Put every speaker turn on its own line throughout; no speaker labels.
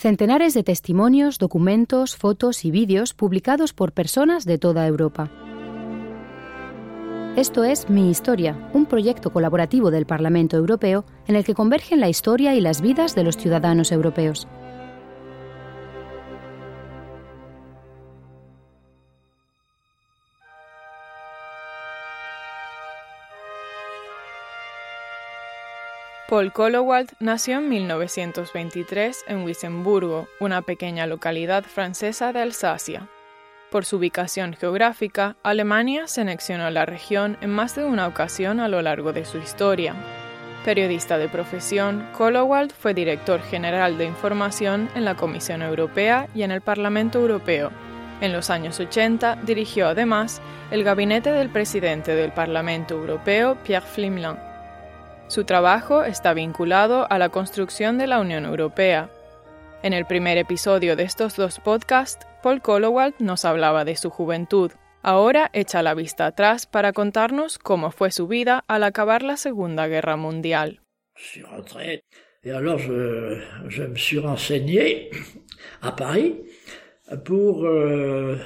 Centenares de testimonios, documentos, fotos y vídeos publicados por personas de toda Europa. Esto es Mi Historia, un proyecto colaborativo del Parlamento Europeo en el que convergen la historia y las vidas de los ciudadanos europeos.
Paul Kolowald nació en 1923 en Wissemburgo, una pequeña localidad francesa de Alsacia. Por su ubicación geográfica, Alemania se anexionó la región en más de una ocasión a lo largo de su historia. Periodista de profesión, Kolowald fue director general de información en la Comisión Europea y en el Parlamento Europeo. En los años 80 dirigió además el gabinete del presidente del Parlamento Europeo, Pierre Flimlin. Su trabajo está vinculado a la construcción de la Unión Europea. En el primer episodio de estos dos podcasts, Paul Kolowald nos hablaba de su juventud. Ahora echa la vista atrás para contarnos cómo fue su vida al acabar la Segunda Guerra Mundial.
Et alors, je, je, me suis renseigné à Paris pour euh,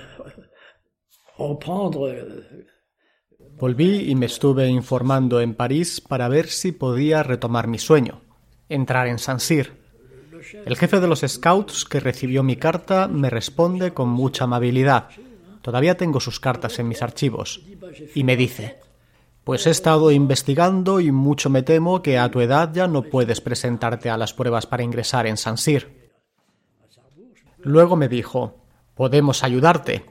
reprendre
Volví y me estuve informando en París para ver si podía retomar mi sueño, entrar en San Sir. El jefe de los Scouts que recibió mi carta me responde con mucha amabilidad. Todavía tengo sus cartas en mis archivos. Y me dice, pues he estado investigando y mucho me temo que a tu edad ya no puedes presentarte a las pruebas para ingresar en San Sir. Luego me dijo, podemos ayudarte.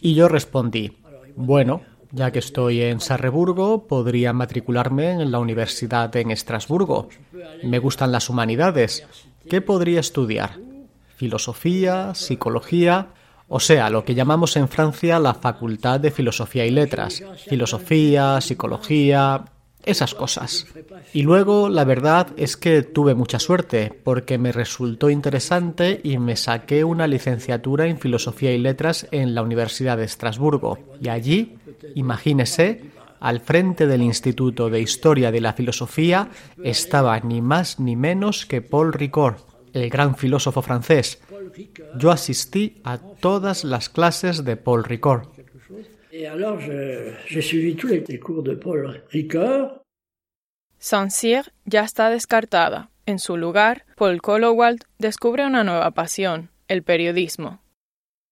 Y yo respondí, bueno, ya que estoy en Sarreburgo, podría matricularme en la universidad en Estrasburgo. Me gustan las humanidades. ¿Qué podría estudiar? Filosofía, psicología, o sea, lo que llamamos en Francia la Facultad de Filosofía y Letras. Filosofía, psicología, esas cosas. Y luego la verdad es que tuve mucha suerte, porque me resultó interesante y me saqué una licenciatura en Filosofía y Letras en la Universidad de Estrasburgo. Y allí, imagínese, al frente del Instituto de Historia de la Filosofía estaba ni más ni menos que Paul Ricoeur, el gran filósofo francés. Yo asistí a todas las clases de Paul Ricoeur.
Et alors, j'ai suivi tous les cours de Paul Ricoeur.
Saint-Cyr ya está descartada. En su lugar, Paul Kolowald descubre una nueva pasión, el periodismo.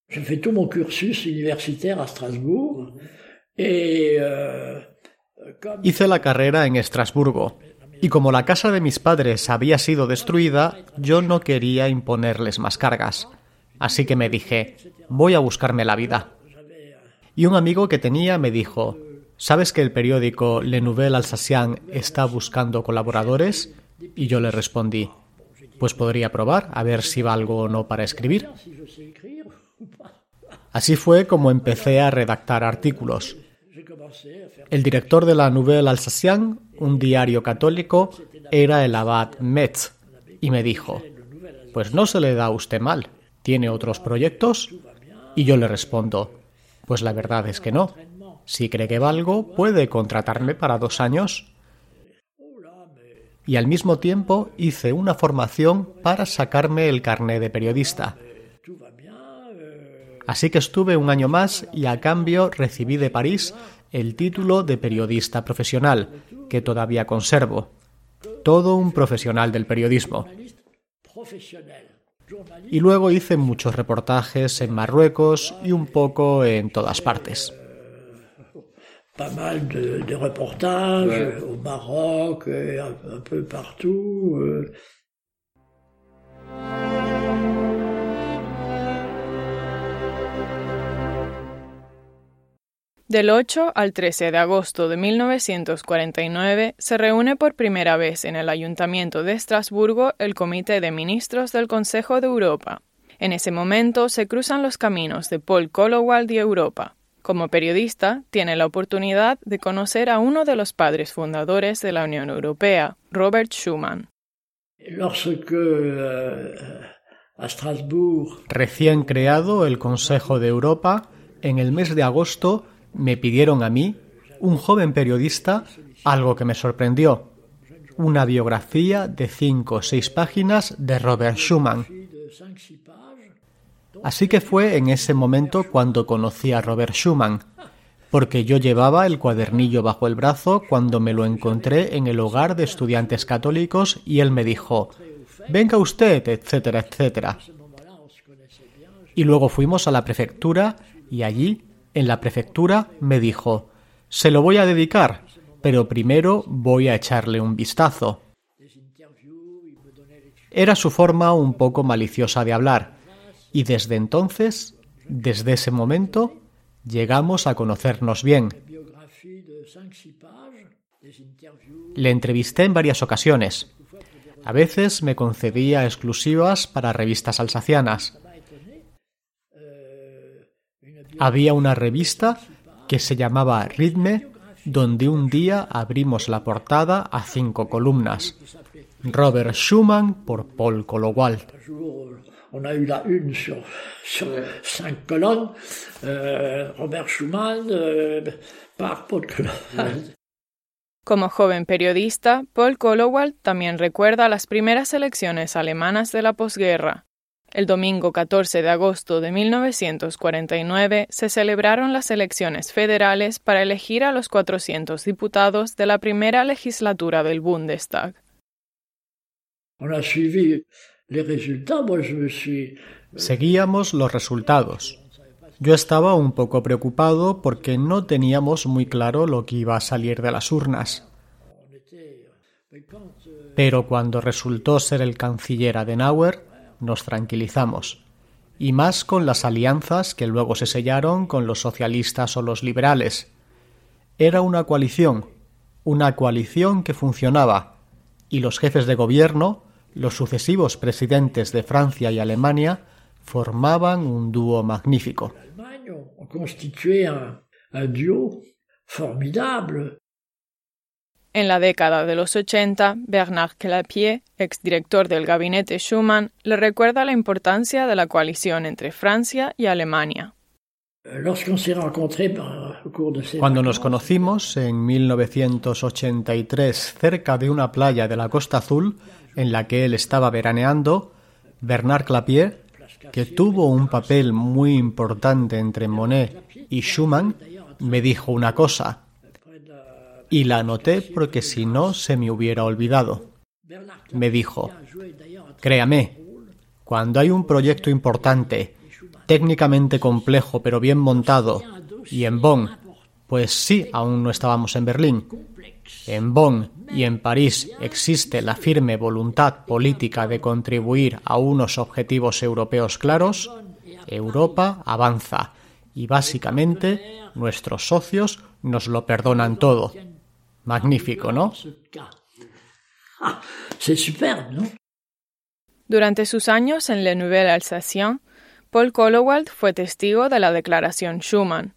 J'ai fait tout mon cursus universitaire à Strasbourg. Et, euh,
Hice la carrera en Estrasburgo. Y como la casa de mis padres había sido destruida, yo no quería imponerles más cargas. Así que me dije, voy a buscarme la vida. Y un amigo que tenía me dijo, ¿sabes que el periódico Le Nouvel Alsacien está buscando colaboradores? Y yo le respondí, pues podría probar a ver si valgo o no para escribir. Así fue como empecé a redactar artículos. El director de la Nouvelle Alsacien, un diario católico, era el abad Metz, y me dijo, pues no se le da a usted mal, ¿tiene otros proyectos? Y yo le respondo, pues la verdad es que no. Si cree que valgo, puede contratarme para dos años. Y al mismo tiempo hice una formación para sacarme el carné de periodista. Así que estuve un año más y a cambio recibí de París el título de periodista profesional, que todavía conservo. Todo un profesional del periodismo. Y luego hice muchos reportajes en Marruecos y un poco en todas partes.
Pas mal de, de reportages ouais. au Maroc, un, un peu partout. Euh.
Del 8 al 13 de agosto de 1949 se reúne por primera vez en el Ayuntamiento de Estrasburgo el Comité de Ministros del Consejo de Europa. En ese momento se cruzan los caminos de Paul Kolowald y Europa. Como periodista, tiene la oportunidad de conocer a uno de los padres fundadores de la Unión Europea, Robert Schuman.
Recién creado el Consejo de Europa, en el mes de agosto me pidieron a mí, un joven periodista, algo que me sorprendió. Una biografía de cinco o seis páginas de Robert Schuman. Así que fue en ese momento cuando conocí a Robert Schumann, porque yo llevaba el cuadernillo bajo el brazo cuando me lo encontré en el hogar de estudiantes católicos y él me dijo, venga usted, etcétera, etcétera. Y luego fuimos a la prefectura y allí, en la prefectura, me dijo, se lo voy a dedicar, pero primero voy a echarle un vistazo. Era su forma un poco maliciosa de hablar, y desde entonces, desde ese momento, llegamos a conocernos bien. Le entrevisté en varias ocasiones. A veces me concedía exclusivas para revistas alsacianas. Había una revista que se llamaba Ritme, donde un día abrimos la portada a cinco columnas. Robert Schumann por Paul Colowald.
On a eu la une sur, sur cinq colonnes. Euh, Robert Schumann euh, par Paul Colowald.
Como joven periodista, Paul Kolowald también recuerda las primeras elecciones alemanas de la posguerra. El domingo 14 de agosto de 1949 se celebraron las elecciones federales para elegir a los 400 diputados de la primera legislatura del Bundestag.
Seguíamos los resultados. Yo estaba un poco preocupado porque no teníamos muy claro lo que iba a salir de las urnas. Pero cuando resultó ser el canciller Adenauer, nos tranquilizamos. Y más con las alianzas que luego se sellaron con los socialistas o los liberales. Era una coalición, una coalición que funcionaba, y los jefes de gobierno los sucesivos presidentes de Francia y Alemania formaban un dúo magnífico.
En la década de los 80, Bernard Clapier, exdirector del gabinete Schumann, le recuerda la importancia de la coalición entre Francia y Alemania.
Cuando nos conocimos en 1983 cerca de una playa de la Costa Azul, en la que él estaba veraneando, Bernard Clapier, que tuvo un papel muy importante entre Monet y Schumann, me dijo una cosa, y la anoté porque si no se me hubiera olvidado. Me dijo, créame, cuando hay un proyecto importante, técnicamente complejo pero bien montado, y en Bonn, pues sí, aún no estábamos en Berlín, en Bonn y en París existe la firme voluntad política de contribuir a unos objetivos europeos claros, Europa avanza y básicamente nuestros socios nos lo perdonan todo. Magnífico, ¿no?
Durante sus años en Le Nouvel Alsacien, Paul Kolowald fue testigo de la Declaración Schuman,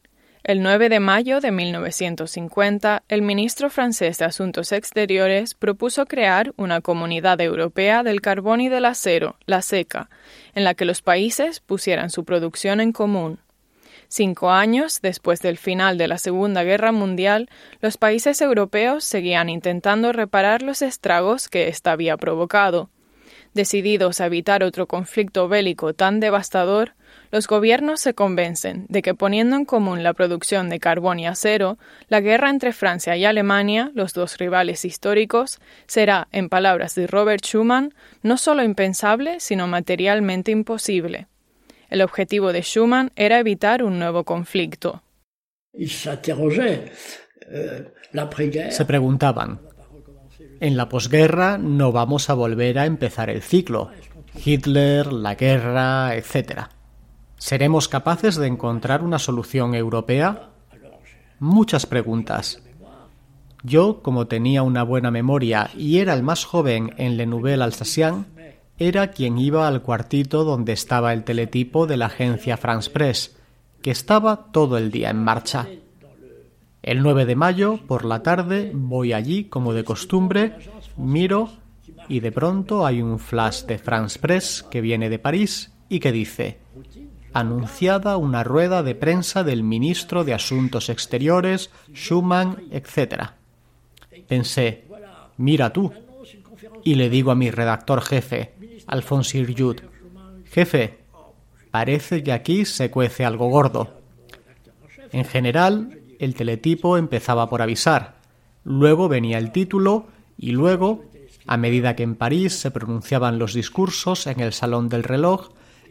el 9 de mayo de 1950, el ministro francés de Asuntos Exteriores propuso crear una comunidad europea del carbón y del acero, la SECA, en la que los países pusieran su producción en común. Cinco años después del final de la Segunda Guerra Mundial, los países europeos seguían intentando reparar los estragos que ésta había provocado. Decididos a evitar otro conflicto bélico tan devastador, los gobiernos se convencen de que poniendo en común la producción de carbón y acero, la guerra entre Francia y Alemania, los dos rivales históricos, será, en palabras de Robert Schuman, no solo impensable, sino materialmente imposible. El objetivo de Schuman era evitar un nuevo conflicto.
Se preguntaban, en la posguerra no vamos a volver a empezar el ciclo. Hitler, la guerra, etc. ¿Seremos capaces de encontrar una solución europea? Muchas preguntas. Yo, como tenía una buena memoria y era el más joven en Le Nouvel Alsacien, era quien iba al cuartito donde estaba el teletipo de la agencia France Press, que estaba todo el día en marcha. El 9 de mayo, por la tarde, voy allí como de costumbre, miro y de pronto hay un flash de France Press que viene de París y que dice anunciada una rueda de prensa del ministro de Asuntos Exteriores, Schumann, etc. Pensé, mira tú. Y le digo a mi redactor jefe, Alphonse Hirjut, Jefe, parece que aquí se cuece algo gordo. En general, el teletipo empezaba por avisar, luego venía el título y luego, a medida que en París se pronunciaban los discursos en el salón del reloj,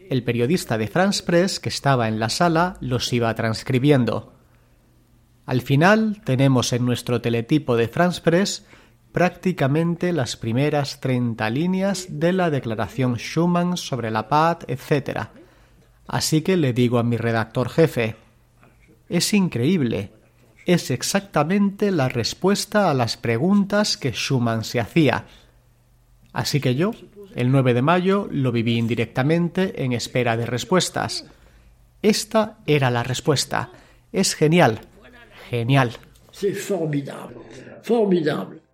el periodista de France Press que estaba en la sala los iba transcribiendo. Al final tenemos en nuestro teletipo de France Press prácticamente las primeras 30 líneas de la Declaración Schuman sobre la paz, etc. Así que le digo a mi redactor jefe, es increíble, es exactamente la respuesta a las preguntas que Schuman se hacía. Así que yo, el 9 de mayo, lo viví indirectamente en espera de respuestas. Esta era la respuesta. Es genial. Genial.
Formidable. Formidable.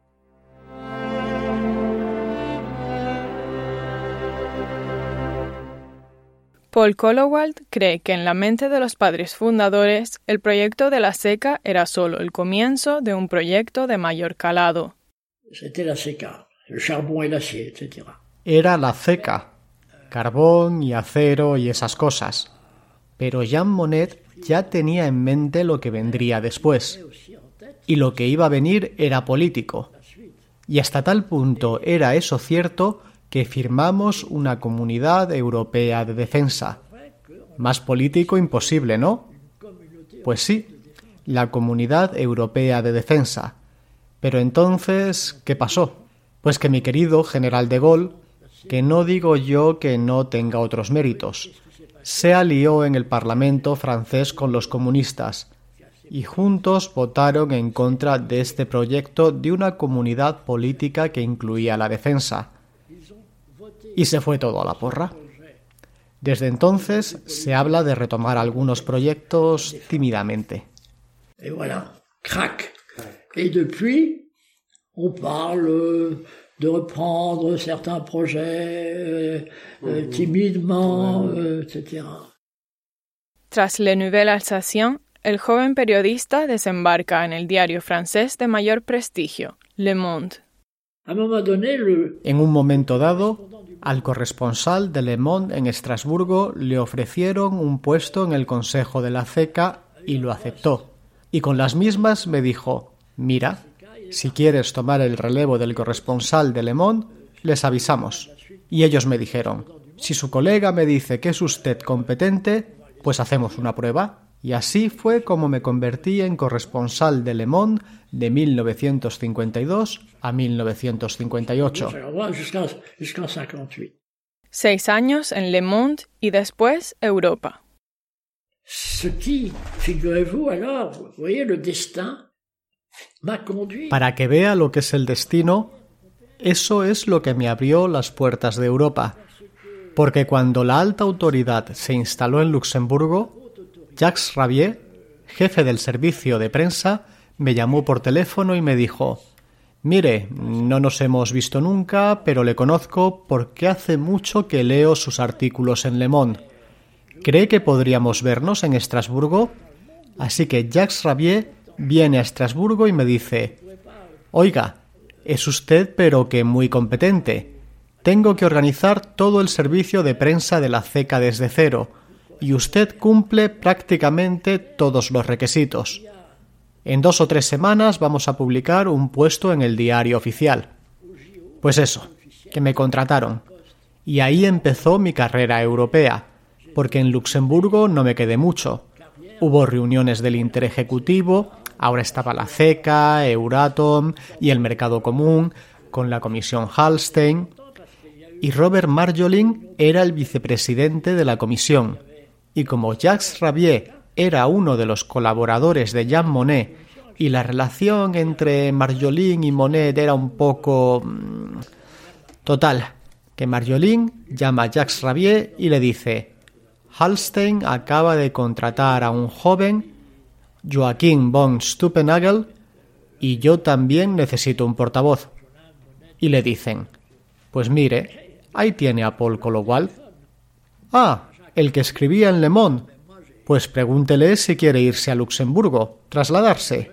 Paul Collowald cree que en la mente de los padres fundadores el proyecto de la seca era solo el comienzo de un proyecto de mayor calado.
Era la seca, carbón y acero y esas cosas. Pero Jean Monnet ya tenía en mente lo que vendría después. Y lo que iba a venir era político. Y hasta tal punto era eso cierto que firmamos una comunidad europea de defensa. Más político imposible, ¿no? Pues sí, la comunidad europea de defensa. Pero entonces, ¿qué pasó? Pues que mi querido general de Gaulle, que no digo yo que no tenga otros méritos, se alió en el Parlamento francés con los comunistas y juntos votaron en contra de este proyecto de una comunidad política que incluía la defensa y se fue todo a la porra. Desde entonces se habla de retomar algunos proyectos tímidamente.
Et voilà, crac. Et depuis, on parle de reprendre certains projets euh, euh, timidement, euh, etc.
Tras Le Nouvel Alsacien, el joven periodista desembarca en el diario francés de mayor prestigio, Le Monde.
En un momento dado, al corresponsal de Le Monde en Estrasburgo le ofrecieron un puesto en el Consejo de la CECA y lo aceptó. Y con las mismas me dijo, mira, si quieres tomar el relevo del corresponsal de Le Monde, les avisamos. Y ellos me dijeron, si su colega me dice que es usted competente, pues hacemos una prueba. Y así fue como me convertí en corresponsal de Le Monde de 1952 a 1958.
Seis años en Le Monde y después Europa.
Para que vea lo que es el destino, eso es lo que me abrió las puertas de Europa. Porque cuando la alta autoridad se instaló en Luxemburgo, Jacques Rabier, jefe del servicio de prensa, me llamó por teléfono y me dijo Mire, no nos hemos visto nunca, pero le conozco porque hace mucho que leo sus artículos en Le Monde. ¿Cree que podríamos vernos en Estrasburgo? Así que Jacques Rabier viene a Estrasburgo y me dice Oiga, es usted pero que muy competente. Tengo que organizar todo el servicio de prensa de la CECA desde cero y usted cumple prácticamente todos los requisitos. En dos o tres semanas vamos a publicar un puesto en el diario oficial. Pues eso, que me contrataron. Y ahí empezó mi carrera europea, porque en Luxemburgo no me quedé mucho. Hubo reuniones del Interejecutivo, ahora estaba la CECA, Euratom y el Mercado Común, con la Comisión Hallstein, y Robert Marjolin era el vicepresidente de la comisión y como Jacques Rabier era uno de los colaboradores de Jean Monnet y la relación entre Marjolin y Monet era un poco... Mm, total, que Marjolin llama a Jacques Rabier y le dice Hallstein acaba de contratar a un joven, Joaquín von Stupenagel, y yo también necesito un portavoz. Y le dicen, pues mire, ahí tiene a Paul Colowal. Ah, el que escribía en Le Monde. Pues pregúntele si quiere irse a Luxemburgo, trasladarse.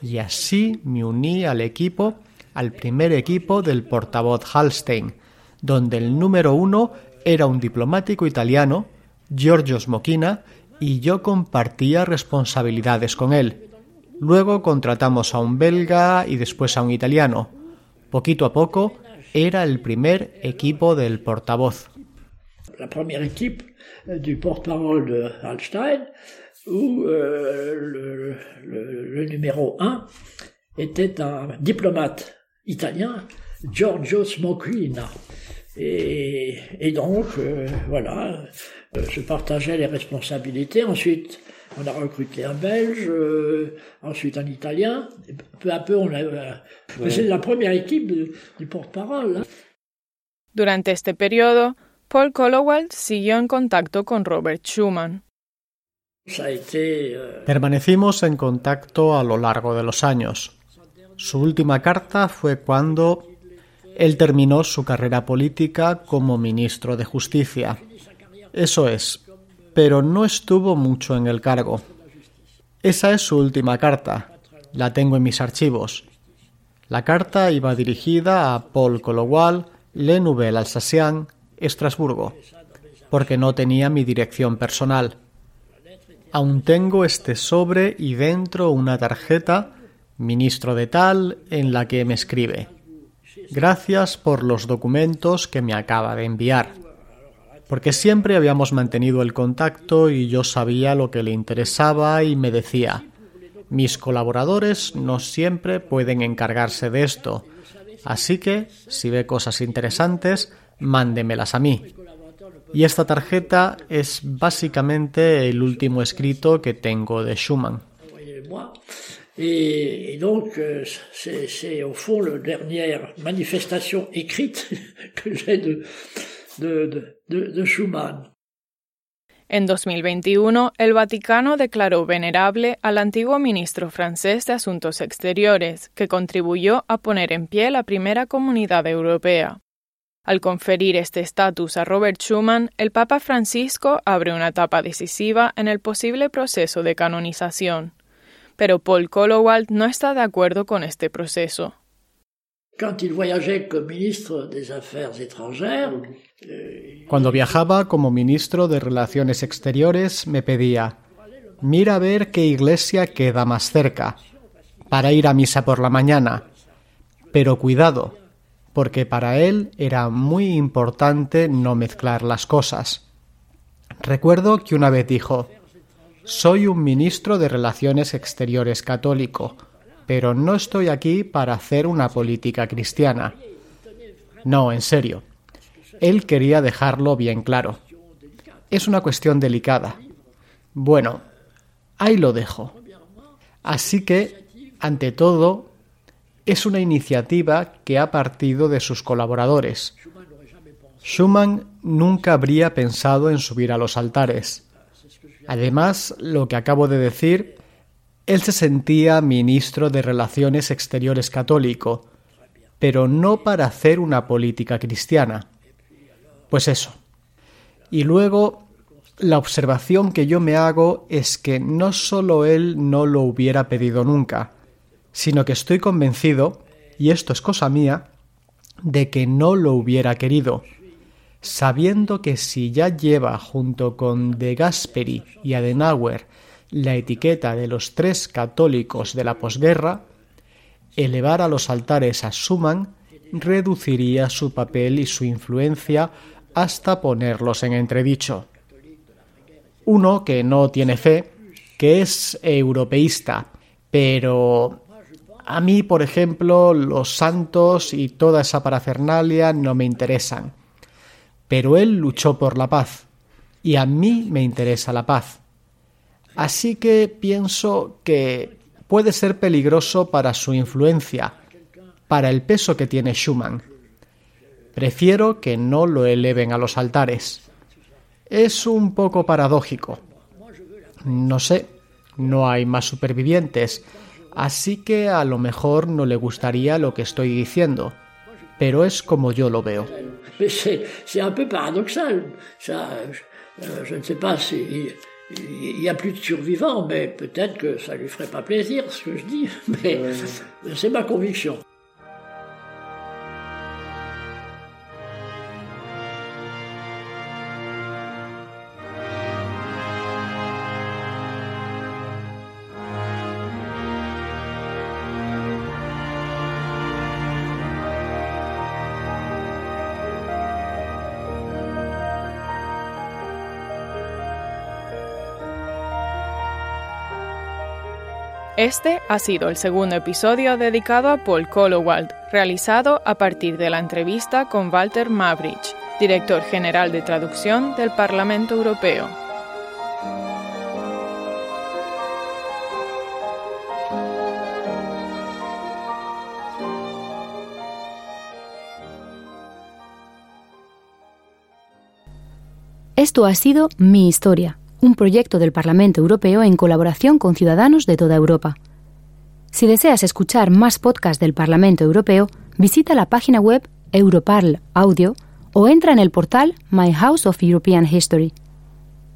Y así me uní al equipo, al primer equipo del portavoz Hallstein, donde el número uno era un diplomático italiano, Giorgio Smokina, y yo compartía responsabilidades con él. Luego contratamos a un belga y después a un italiano. Poquito a poco era el primer equipo del portavoz.
La primera equipo du porte-parole de Hallstein, où euh, le, numéro 1 était un diplomate italien, Giorgio Smokina. Et, et donc, euh, voilà, euh, je partageais les responsabilités. Ensuite, on a recruté un Belge, euh, ensuite un Italien. Et peu à peu, on a. Euh, C'est la première équipe du porte-parole. Hein.
Durante este periodo, Paul Collowald siguió en contacto con Robert Schuman.
Été,
euh... Permanecimos en contacto a lo largo de los años. Su última carta fue cuando él terminó su carrera política como ministro de Justicia. Eso es, pero no estuvo mucho en el cargo. Esa es su última carta. La tengo en mis archivos. La carta iba dirigida a Paul Colowal, Le Nouvelle Alsacien, Estrasburgo, porque no tenía mi dirección personal. Aún tengo este sobre y dentro una tarjeta, ministro de tal, en la que me escribe. Gracias por los documentos que me acaba de enviar. Porque siempre habíamos mantenido el contacto y yo sabía lo que le interesaba y me decía, mis colaboradores no siempre pueden encargarse de esto, así que si ve cosas interesantes, mándemelas a mí. Y esta tarjeta es básicamente el último escrito que tengo de Schumann.
Et, et donc, euh, c'est au fond la dernière manifestation écrite que j'ai de, de, de, de Schumann.
En 2021, el Vaticano declaró venerable al antiguo ministro francés de Asuntos Exteriores, que contribuyó a poner en pie la primera comunidad europea. Al conferir este estatus a Robert Schuman, el Papa Francisco abre una etapa decisiva en el posible proceso de canonización pero Paul Collowald no está de acuerdo con este proceso.
Euh, Cuando viajaba como ministro de Relaciones Exteriores me pedía, mira a ver qué iglesia queda más cerca, para ir a misa por la mañana. Pero cuidado, porque para él era muy importante no mezclar las cosas. Recuerdo que una vez dijo, soy un ministro de Relaciones Exteriores católico, pero no estoy aquí para hacer una política cristiana. No, en serio. Él quería dejarlo bien claro. Es una cuestión delicada. Bueno, ahí lo dejo. Así que, ante todo, es una iniciativa que ha partido de sus colaboradores. Schumann nunca habría pensado en subir a los altares. Además, lo que acabo de decir, él se sentía ministro de Relaciones Exteriores católico, pero no para hacer una política cristiana. Pues eso. Y luego, la observación que yo me hago es que no solo él no lo hubiera pedido nunca, sino que estoy convencido, y esto es cosa mía, de que no lo hubiera querido sabiendo que si ya lleva junto con De Gasperi y Adenauer la etiqueta de los tres católicos de la posguerra, elevar a los altares a Schumann reduciría su papel y su influencia hasta ponerlos en entredicho. Uno que no tiene fe, que es europeísta, pero a mí, por ejemplo, los santos y toda esa parafernalia no me interesan pero él luchó por la paz, y a mí me interesa la paz. Así que pienso que puede ser peligroso para su influencia, para el peso que tiene Schumann. Prefiero que no lo eleven a los altares. Es un poco paradójico. No sé, no hay más supervivientes, así que a lo mejor no le gustaría lo que estoy diciendo, pero es como yo lo veo.
C'est un peu paradoxal. Ça, je, euh, je ne sais pas si il y a plus de survivants, mais peut-être que ça lui ferait pas plaisir ce que je dis, mais c'est ma conviction.
Este ha sido el segundo episodio dedicado a Paul Kolowald, realizado a partir de la entrevista con Walter Mavrich, director general de traducción del Parlamento Europeo.
Esto ha sido Mi Historia, un proyecto del Parlamento Europeo en colaboración con ciudadanos de toda Europa. Si deseas escuchar más podcasts del Parlamento Europeo, visita la página web Europarl Audio o entra en el portal My House of European History.